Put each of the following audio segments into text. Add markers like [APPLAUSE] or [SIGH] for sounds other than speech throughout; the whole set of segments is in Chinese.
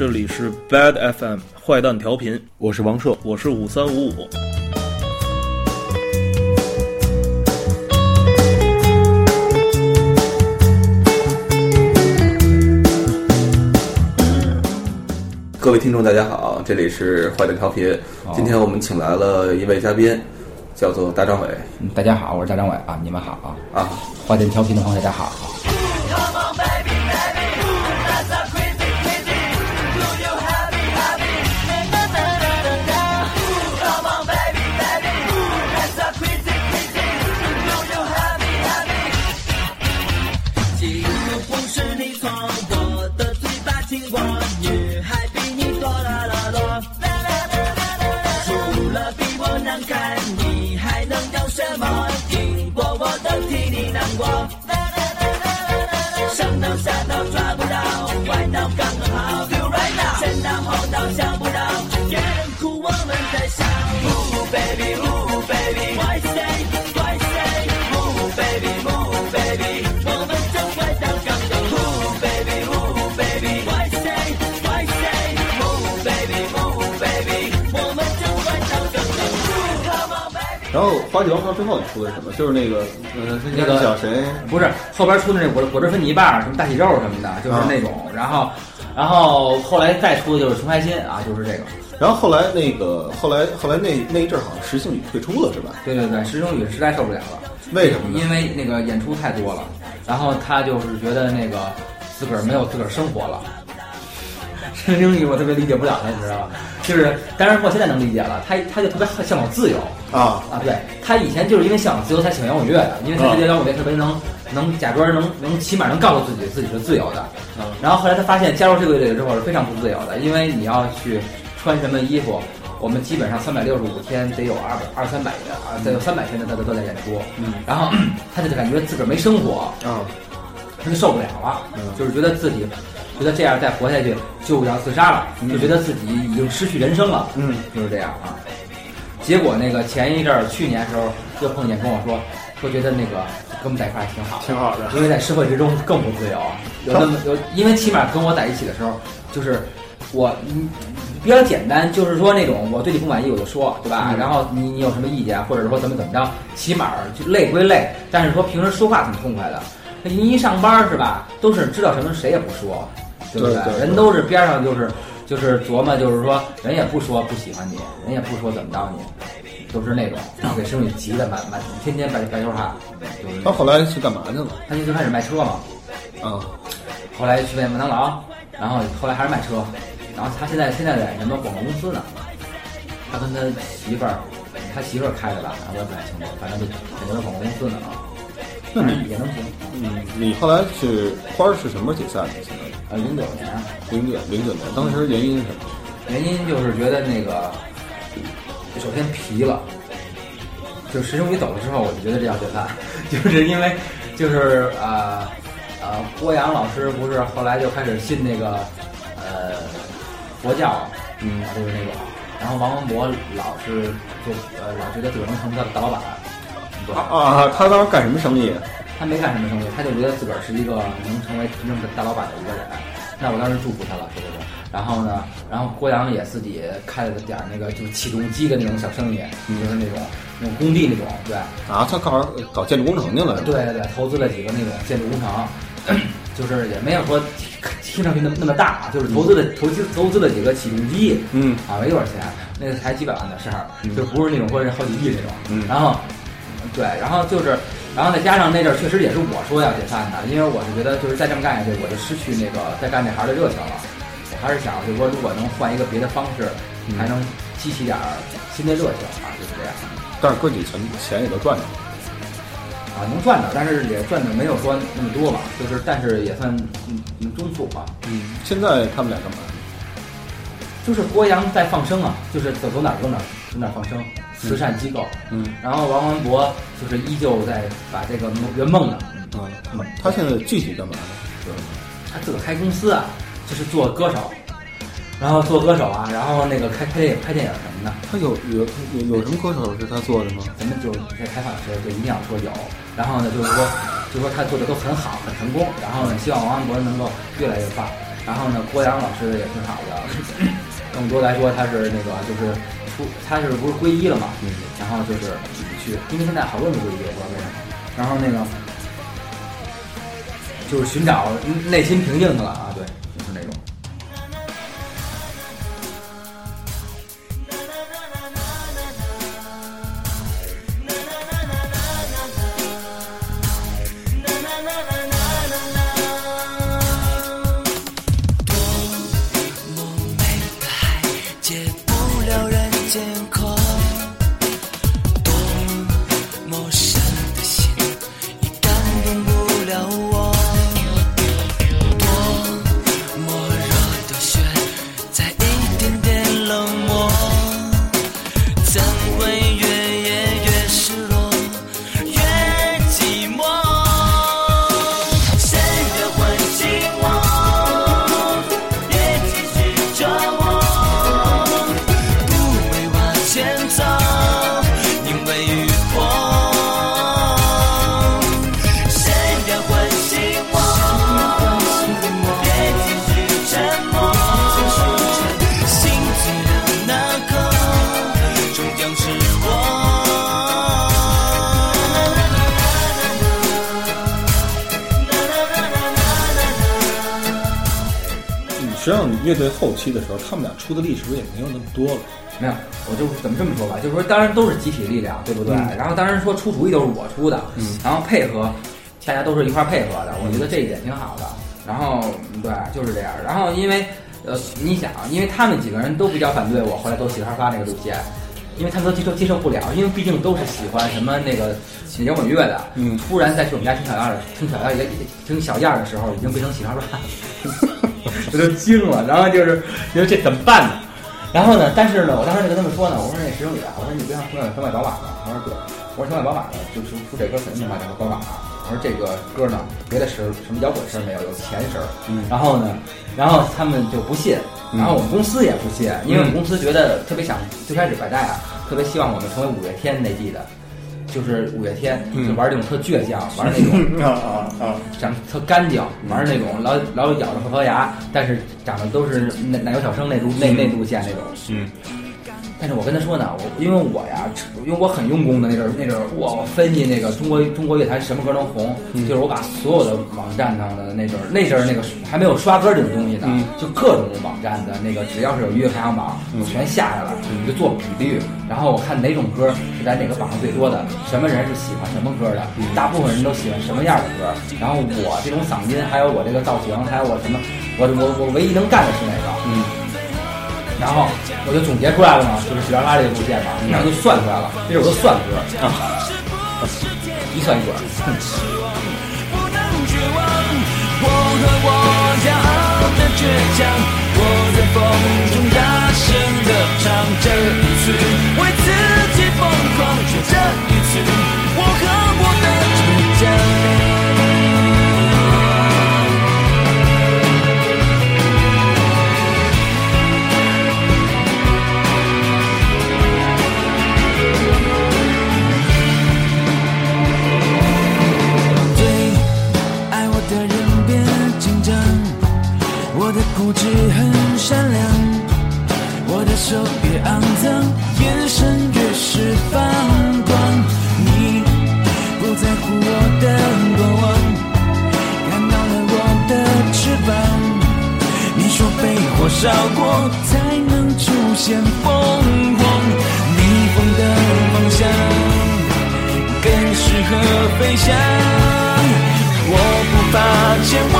这里是 Bad FM 坏蛋调频，我是王硕，我是五三五五。各位听众，大家好，这里是坏蛋调频。今天我们请来了一位嘉宾，叫做大张伟。嗯，大家好，我是大张伟啊，你们好啊啊！坏蛋调频的朋友，大家好。然后《花季王朝》之后你出的是什么？就是那个，呃，那个叫谁？不是后边出的那果果汁分泥巴，什么大喜肉什么的，就是那种。然后，然后后来再出的就是穷开心啊，就是这个。然后后来那个，后来后来那那一阵儿好像石星宇退出了是吧？对对对，石星宇实在受不了了。为什么呢？因为那个演出太多了，然后他就是觉得那个自个儿没有自个儿生活了。石星宇我特别理解不了他，你知道吧？就是，当然我现在能理解了，他他就特别向往自由啊啊！对他以前就是因为向往自由才喜欢摇滚乐的，因为他觉得摇滚乐特别能能假装能能起码能告诉自己自己是自由的。嗯，然后后来他发现加入这个乐队之后是非常不自由的，因为你要去穿什么衣服，我们基本上三百六十五天得有二百二三百天啊，得有三百天的他都都在演出。嗯，然后他就感觉自个儿没生活嗯，他就受不了了，嗯就是觉得自己觉得这样再活下去就要自杀了，就觉得自己已经失去人生了。嗯，就是这样啊。结果那个前一阵儿去年时候又碰见跟我说，说觉得那个跟我们在一块儿挺好，挺好的因为在社会之中更不自由。有那么有，因为起码跟我在一起的时候，就是我嗯比较简单，就是说那种我对你不满意我就说，对吧？嗯然后你你有什么意见，或者说怎么怎么着，起码就累归累，但是说平时说话挺痛快的。那您一上班是吧，都是知道什么谁也不说，对不对对对人都是边上就是就是琢磨，就是说人也不说不喜欢你，人也不说怎么着你，都是那种，然后给生意急的满满天天白白头汗。就是他后来去干嘛去了？他就最开始卖车嘛，啊，后来去麦当劳，然后后来还是卖车，然后他现在现在在什么广告公司呢？他跟他媳妇儿，他媳妇儿开的吧，我也不太清楚，反正就肯定是广告公司呢啊。那你也能行，嗯，你后来是花儿是什么时候解散的？现在呃，零九年，零九零九年，当时原因是什么？原因就是觉得那个，首先皮了，就石生宇走了之后，我就觉得这要解散，[LAUGHS] 就是因为就是呃呃郭阳老师不是后来就开始信那个呃佛教，嗯就是那种，然后王文博老是就呃老觉得自个儿能成大大老板，啊啊，他当时干什么生意？他没干什么生意，他就觉得自个儿是一个能成为真正的大老板的一个人。那我当时祝福他了，是不是？然后呢，然后郭阳也自己开了点儿那个就是起重机的那种小生意，就是那种那种工地那种，对啊，他搞搞建筑工程去了。对对对，投资了几个那种建筑工程，[CLEARS THROAT] 就是也没有说听上去那么那么大，就是投资了投资投资了几个起重机，嗯啊，没多少钱，那个才几百万的事儿，就不是那种说是好几亿那种。嗯然后，对，然后就是，然后再加上那阵儿确实也是我说要解散的，因为我是觉得就是再这么干下去，我就失去那个再干这行的热情了。我还是想，就是说如果能换一个别的方式，还能激起点儿新的热情啊，就是这样。但是哥几钱钱也都赚着了。啊，能赚着，但是也赚的没有说那么多吧，就是但是也算嗯嗯中速吧。嗯，现在他们俩干嘛？就是郭阳在放生啊，就是走走哪儿走哪儿走哪儿放生，慈善机构。嗯然后王文博就是依旧在把这个圆梦呢，嗯，他现在具体干嘛呢？就是他自个儿开公司啊，就是做歌手，然后做歌手啊，然后那个开拍电影拍电影什么的。他有有有有什么歌手是他做的吗？咱们就在采访的时候就一定要说有，然后呢就是说，就说他做的都很好，很成功，然后呢希望王文博能够越来越棒。然后呢，郭阳老师也挺好的，更多来说他是那个就是出他是不是皈依了嘛，嗯然后就是去，因为现在好多人都皈依，我不知道为什么。然后那个就是寻找内心平静的了啊，乐队后期的时候，他们俩出的力是不是也没有那么多了？没有，我就怎么这么说吧，就是说，当然都是集体力量，对不对？嗯然后当然说出主意都是我出的，嗯然后配合，大家都是一块儿配合的，我觉得这一点挺好的。然后对，就是这样。然后因为呃，你想，因为他们几个人都比较反对我，后来都喜欢发那个路线，因为他们都接受接受不了，因为毕竟都是喜欢什么那个摇滚乐的，嗯突然再去我们家听小样儿的，听小样儿也听小样儿的时候，已经变成喜欢乱，[LAUGHS] [LAUGHS] 我就惊了。然后就是觉得这怎么办呢？然后呢，但是呢，我当时就跟他们说呢，我说那石生宇啊，我说你不要想想买宝马吗？他说对，我说想买宝马呢，就出出这歌肯定能买到宝马。我说这个歌呢，别的声什么摇滚声没有，有钱声。嗯然后呢，然后他们就不信，然后我们公司也不信，因为我们公司觉得特别想，最开始百代啊，特别希望我们成为五月天那地的，就是五月天，就玩那种特倔强，玩那种 [LAUGHS] 啊啊啊！长得特干净，玩那种老老咬着后槽牙，但是长得都是奶奶油小生那路那那路线那种。嗯。但是我跟他说呢，我因为我呀，因为我很用功的那阵儿那阵儿，我分析那个中国中国乐坛什么歌能红，就是我把所有的网站上的那阵儿那阵儿那个还没有刷歌这种东西呢，嗯。就各种网站的那个只要是有音乐排行榜，我全下下来，我就做比率，然后我看哪种歌是在哪个榜上最多的，什么人是喜欢什么歌的，大部分人都喜欢什么样的歌，然后我这种嗓音，还有我这个造型，还有我什么，我我我唯一能干的是哪个？嗯。然后我就总结出来了嘛，就是喜拉拉这个路线嘛，然后就算出来了，这首歌算歌啊，一算一准。不能绝望，我和我骄傲的倔强，我在风中大声地唱，这一次为自己疯狂，这一次千万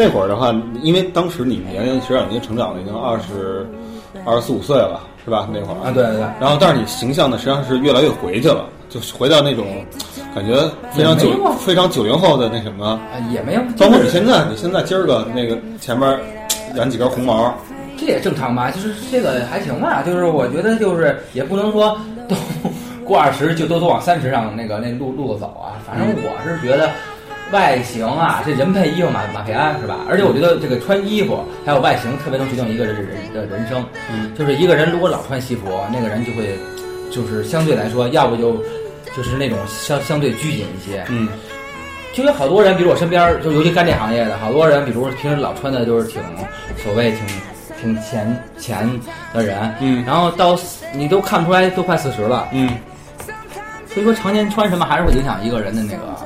那会儿的话，因为当时你年龄实际上已经成长了，已经二十二十四五岁了，是吧？那会儿啊，对对对。然后，但是你形象呢，实际上是越来越回去了，就是回到那种感觉非常九非常九零后的那什么。啊，也没有，包括你现在，你现在今儿个那个前面染几根红毛，这也正常吧，就是这个还行吧，就是我觉得就是也不能说都 [LAUGHS] 过二十就都都往三十上那个那路路子走啊。反正我是觉得外形啊，这人配衣服马马配鞍是吧？而且我觉得这个穿衣服还有外形特别能决定一个人的人的人生。嗯，就是一个人如果老穿西服，那个人就会就是相对来说，要不就就是那种相相对拘谨一些，嗯。就有好多人，比如我身边儿，就尤其干这行业的，好多人，比如平时老穿的就是挺所谓挺挺前前的人，嗯。然后到你都看不出来都快四十了，嗯。所以说常年穿什么还是会影响一个人的那个，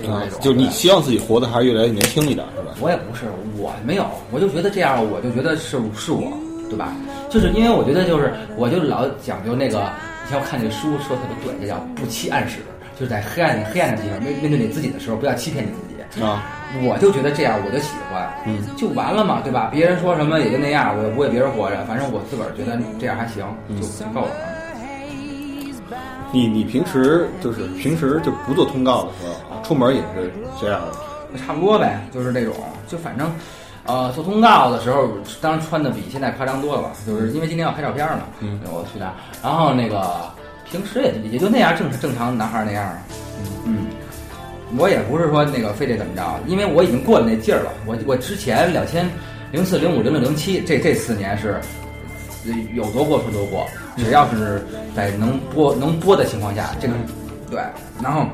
对吧？就是你希望自己活得还是越来越年轻一点，是吧？我也不是，我没有，我就觉得这样，我就觉得是是我，对吧？就是因为我觉得就是，我就老讲究那个，你像我看那个书说特别对，这叫不欺暗室，就是在黑暗黑暗的地方面面对你自己的时候，不要欺骗你自己。啊，我就觉得这样我就喜欢，嗯，就完了嘛，对吧？别人说什么也就那样，我也不为别人活着，反正我自个儿觉得这样还行，嗯就就够了。你你平时就是平时就不做通告的时候啊，出门也是这样的，差不多呗，就是这种，就反正，呃，做通告的时候，当然穿的比现在夸张多了吧，就是因为今天要拍照片嘛，嗯，我去那儿，然后那个平时也也就那样，正正常男孩儿那样嗯，嗯，我也不是说那个非得怎么着，因为我已经过了那劲儿了，我我之前两千零四零五零六零七这这四年是。呃有多过说多过，只要是在能播能播的情况下，这个对，然后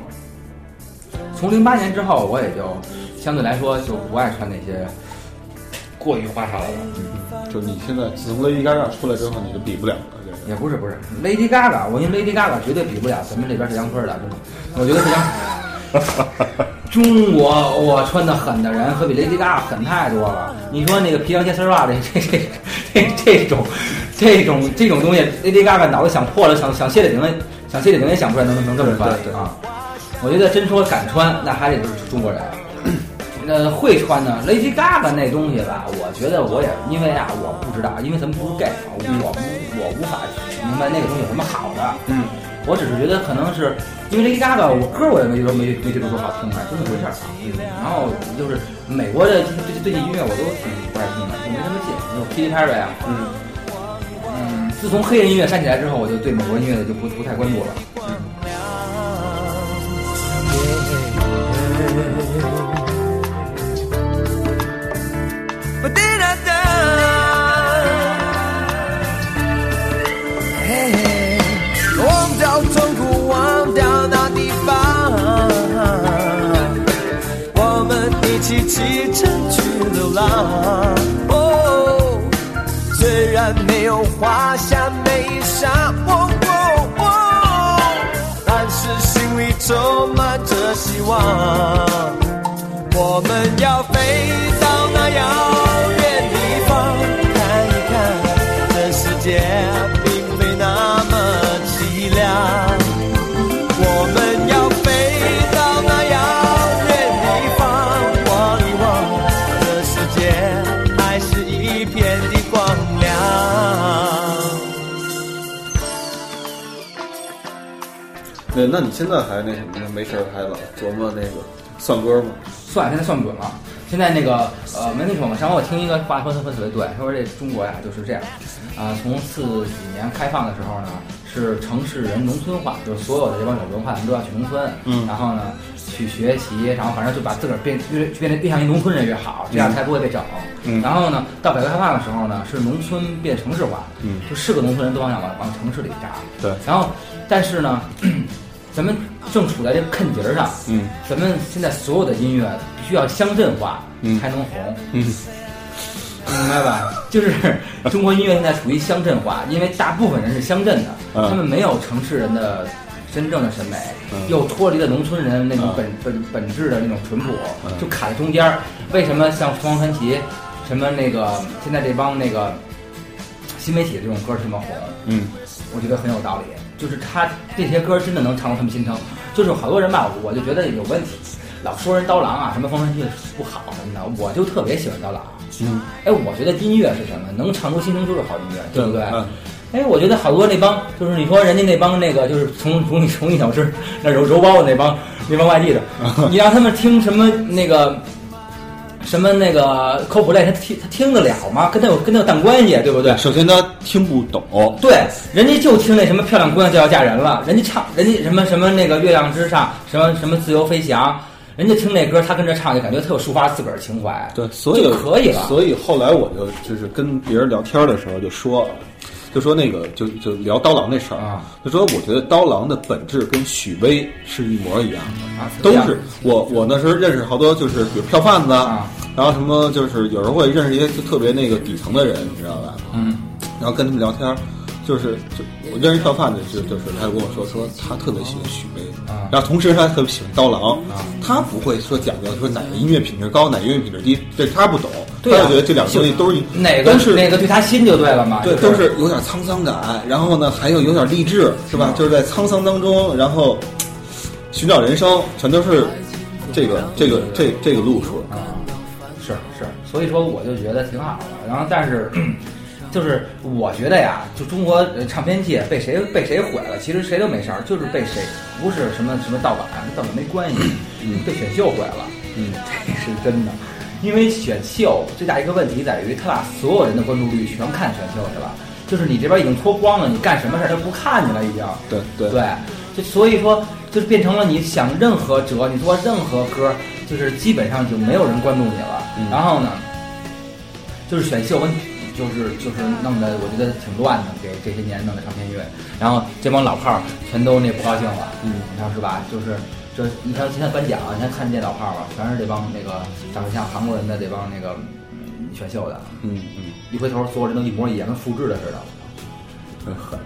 从零八年之后，我也就相对来说就不爱穿那些过于花哨的了。就你现在自从 Lady Gaga 出来之后，你就比不了了，这个也不是不是，Lady Gaga，我跟 Lady Gaga 绝对比不了咱们这边是杨坤的，真的，我觉得是杨。[LAUGHS] 中国我穿的狠的人可比 Lady Gaga 狠太多了。你说那个皮凉鞋丝袜这这这这这种这种这种东西，Lady Gaga 脑子想破了，想想谢顶也想谢顶也想不出来能能能这么穿啊。我觉得真说敢穿，那还得是中国人。[CLEARS THROAT] 那会穿呢，Lady Gaga 那东西吧，我觉得我也因为啊，我不知道，因为咱们不是 gay 嘛，我我无法明白那个东西有什么好的。嗯，我只是觉得可能是因为 Lady Gaga，我歌我也没说没没觉得多好听啊，就那回事儿啊。然后就是美国的最最近音乐我都挺不爱听的，就没什么劲。有 Katy Perry 啊，嗯嗯，自从黑人音乐煽起来之后，我就对美国音乐就不不太关注了。嗯一起启程去流浪。哦，虽然没有华厦美衣裳，哦哦哦，但是心里充满着希望。我们要飞到那遥远地方，看一看这世界那那你现在还那什么呢？没事儿还老琢磨那个算歌吗？算现在算不准了。现在那个呃没那什么，上回我听一个话说他说特别对，他说这中国呀就是这样，啊、从四几年开放的时候呢，是城市人农村化，就是所有的这帮有文化的人都要去农村，嗯然后呢去学习，然后反正就把自个儿变越变得越像一农村人越好，这样才不会被整。嗯然后呢，到改革开放的时候呢，是农村变城市化，嗯就是个农村人都往想往往城市里扎。对然后但是呢，咱们正处在这个坑节儿上，嗯咱们现在所有的音乐必须要乡镇化，嗯才能红，嗯明白吧？就是 [LAUGHS] 中国音乐现在处于乡镇化，因为大部分人是乡镇的，嗯他们没有城市人的真正的审美，嗯又脱离了农村人那种嗯本、本本质的那种淳朴，嗯就卡在中间儿。为什么像凤凰传奇，什么那个现在这帮那个新媒体的这种歌这么红？嗯我觉得很有道理，就是他这些歌真的能唱出他们心声。就是好多人吧，我就觉得有问题，老说人刀郎啊，什么风神剧不好什么的，我就特别喜欢刀郎。嗯，哎，我觉得音乐是什么？能唱出心声就是好音乐，对不对？嗯哎，我觉得好多那帮，就是你说人家那帮那个，就是从从从一小吃那揉揉包子那帮那帮外地的，[LAUGHS] 你让他们听什么那个什么那个科普类他听他听得了吗？跟他有跟他有淡关系，对不对？首先他听不懂，对，人家就听那什么漂亮姑娘就要嫁人了，人家唱人家什么什么那个月亮之上，什么什么自由飞翔，人家听那歌，他跟着唱就感觉特有抒发自个儿情怀，对，所以就可以了。所以后来我就就是跟别人聊天的时候就说，就说那个就就聊刀郎那事儿啊，就说我觉得刀郎的本质跟许巍是一模一样的，啊都是我我那时候认识好多就是比如票贩子，啊然后什么就是有时候会认识一些就特别那个底层的人，你知道吧？嗯，然后跟他们聊天，就是就我认识票贩子就就是他就跟我说说他特别喜欢许巍，啊然后同时他特别喜欢刀郎，啊他不会说讲究说哪个音乐品质高，哪个音乐品质低，这他不懂，对啊他就觉得这两个东西都是哪个都是哪个对他心就对了嘛，对，都是有点沧桑感，然后呢还有有点励志，是吧？嗯就是在沧桑当中，然后寻找人生，全都是这个这个这这个路数。啊，是是，所以说我就觉得挺好的。然后，但是就是我觉得呀，就中国呃唱片界被谁被谁毁了，其实谁都没事儿，就是被谁不是什么什么盗版，跟盗版没关系，嗯。被选秀毁了，嗯，[LAUGHS] 这是真的。因为选秀最大一个问题在于，他把所有人的关注力全看选秀去了，就是你这边已经脱光了，你干什么事儿他不看你了，已经。对对。对，就所以说，就是变成了你想任何辙，你做任何歌，就是基本上就没有人关注你了。嗯。然后呢，就是选秀跟就是就是弄得我觉得挺乱的，给这些年弄的唱片乐，然后这帮老炮儿全都那不高兴了，嗯你看是吧？就是这你看现在颁奖，你看看这老炮儿吧，全是这帮那个长得像韩国人的这帮那个嗯选秀的，嗯嗯，一回头所有人都一模一样，跟复制的似的。很狠。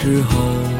时候，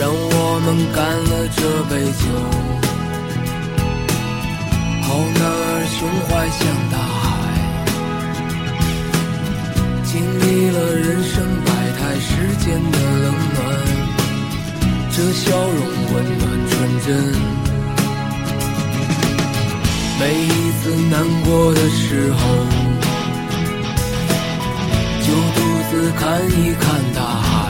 让我们干了这杯酒，好男儿胸怀像大海。经历了人生百态世间的冷暖，这笑容温暖纯真。每一次难过的时候，就独自看一看大海，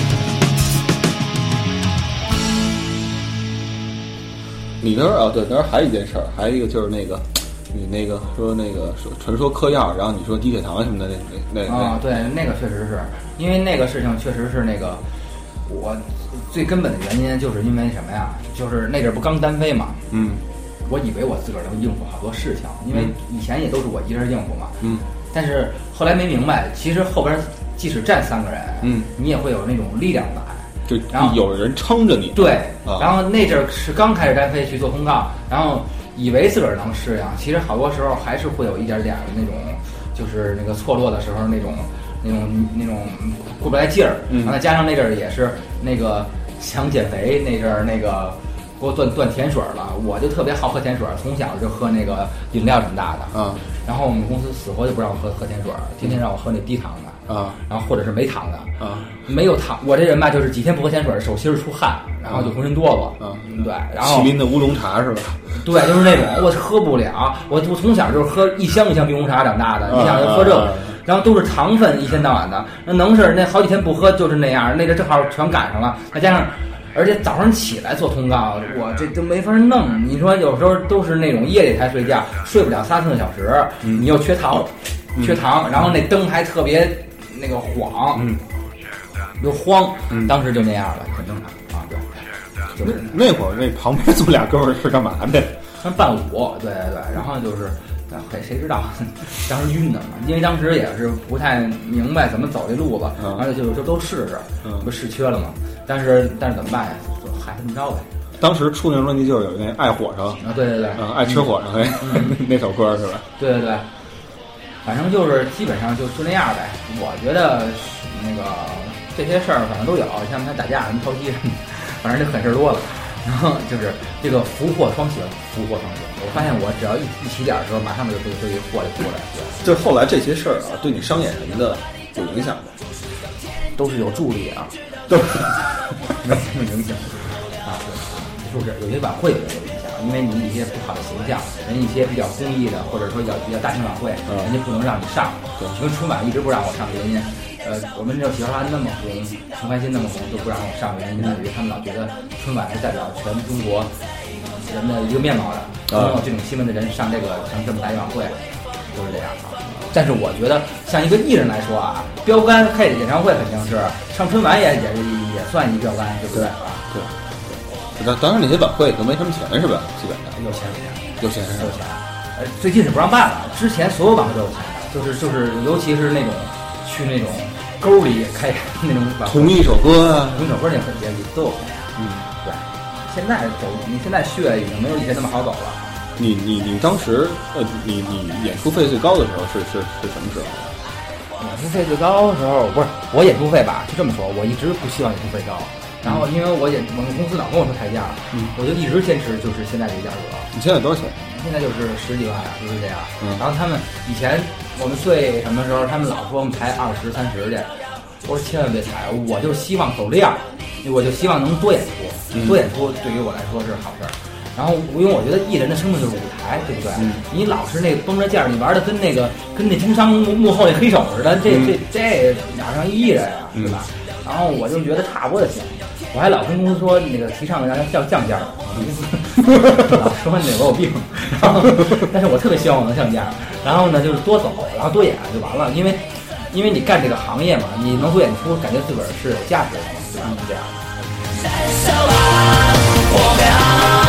你那儿啊，对，那儿还有一件事儿，还有一个就是那个，你那个说那个说传说嗑药，然后你说低血糖什么的，那那那啊，对，那个确实是因为那个事情，确实是那个，我最根本的原因就是因为什么呀？就是那阵儿不刚单飞嘛，嗯我以为我自个儿能应付好多事情，因为以前也都是我一人应付嘛。嗯但是后来没明白，其实后边即使站三个人，嗯，你也会有那种力量感。就然后有人撑着你。对，啊然后那阵儿是刚开始单飞去做通告，然后以为自个儿能适应，其实好多时候还是会有一点点儿的那种，就是那个错落的时候那种那种那种过不来劲儿。嗯然后再加上那阵儿也是那个想减肥那阵儿那个。给我断断甜水儿了，我就特别好喝甜水儿，从小就喝那个饮料长大的。啊然后我们公司死活就不让我喝喝甜水儿，天天让我喝那低糖的，啊然后或者是没糖的。啊没有糖，我这人吧，就是几天不喝甜水，手心儿出汗，然后就浑身哆嗦。嗯对，然后麒麟的乌龙茶是吧？对，就是那种我喝不了，我我从小就是喝一箱一箱冰红茶长大的，你想就喝这个然后都是糖分，一天到晚的，那能是那好几天不喝就是那样，那个正好全赶上了，再加上。而且早上起来做通告，我这都没法弄。你说有时候都是那种夜里才睡觉，睡不了三四个小时，你又缺糖，缺糖，然后那灯还特别那个晃，嗯又慌，嗯当时就那样了，很正常啊，对，就是那那会儿那旁边坐俩哥们儿是干嘛的？他伴舞，对对对，然后就是，啊谁谁知道，[LAUGHS] 当时晕的嘛，因为当时也是不太明白怎么走这路子，嗯而且就就都试试，嗯不是缺了嘛，但是但是怎么办呀？就还这么着呗，当时出那张专辑就是有那爱火上，啊对对对，嗯，爱吃火上那 [LAUGHS] 那首歌是吧？对对对，反正就是基本上就就那样呗。我觉得那个这些事儿反正都有，像他打架什么偷鸡什么的，反正就狠事儿多了。然后就是这个福祸双行，福祸双行。我发现我只要一一起点儿的时候，马上就就就一祸就过来，对，就是后来这些事儿啊，对你商演什么的有影响吗？都是有助力啊，都没什么影响啊，对，是不是？有些晚会有影响，因为你一些不好的形象，人一些比较公益的，或者说比较比较大型晚会，嗯人家不能让你上。对就跟春晚一直不让我上的原因，呃，我们这喜欢花那么红，陈开心那么红，都不让我上，原因在于他们老觉得春晚是代表全中国人的一个面貌的，啊没有这种新闻的人上这个上这么大一晚会，就是这样啊。但是我觉得，像一个艺人来说啊，标杆开演唱会肯定是上春晚也也也算一标杆，对不对啊？当当然那些晚会都没什么钱是吧？基本上有钱有钱。有钱是？有钱，呃，最近是不让办了，之前所有晚会都有钱的，就是就是，尤其是那种去那种沟里开那种晚会，同一首歌啊，同一首歌那很也都有钱。嗯，对，现在走，你现在血已经没有以前那么好走了。你你你当时呃，你你演出费最高的时候是是是什么时候？演出费最高的时候，不是我演出费吧？就这么说，我一直不希望演出费高。然后因为我演我们公司老跟我说抬价，嗯我就一直坚持就是现在这个价格。你现在多少钱？现在就是十几万啊，就是这样。嗯然后他们以前我们最什么时候，他们老说我们抬二十三十去，我说千万别抬，我就希望走量，我就希望能多演出，嗯多演出对于我来说是好事儿。然后因为我觉得艺人的生命就是舞台，对不对？嗯你老是那绷着劲儿，你玩的跟那个跟那经商幕幕后那黑手似的，这、这这哪上艺人啊，对吧？然后我就觉得差不多就行。我还老跟公司说那个提倡让他降降价儿，[LAUGHS] 老说你我有病，[LAUGHS] 然后但是我特别希望我能降价，然后呢就是多走，然后多演就完了，因为因为你干这个行业嘛，你能多演出，感觉自个儿是有价值的，就？是这样。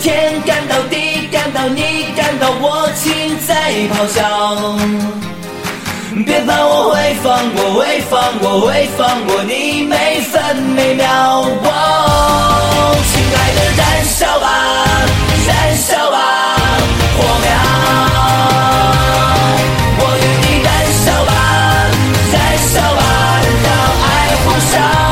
天感到地感到你感到我情在咆哮，别怕我会放过，会放过，会放过你每分每秒，哦，亲爱的，燃烧吧，燃烧吧，火苗，我与你燃烧吧，燃烧吧，让爱呼啸。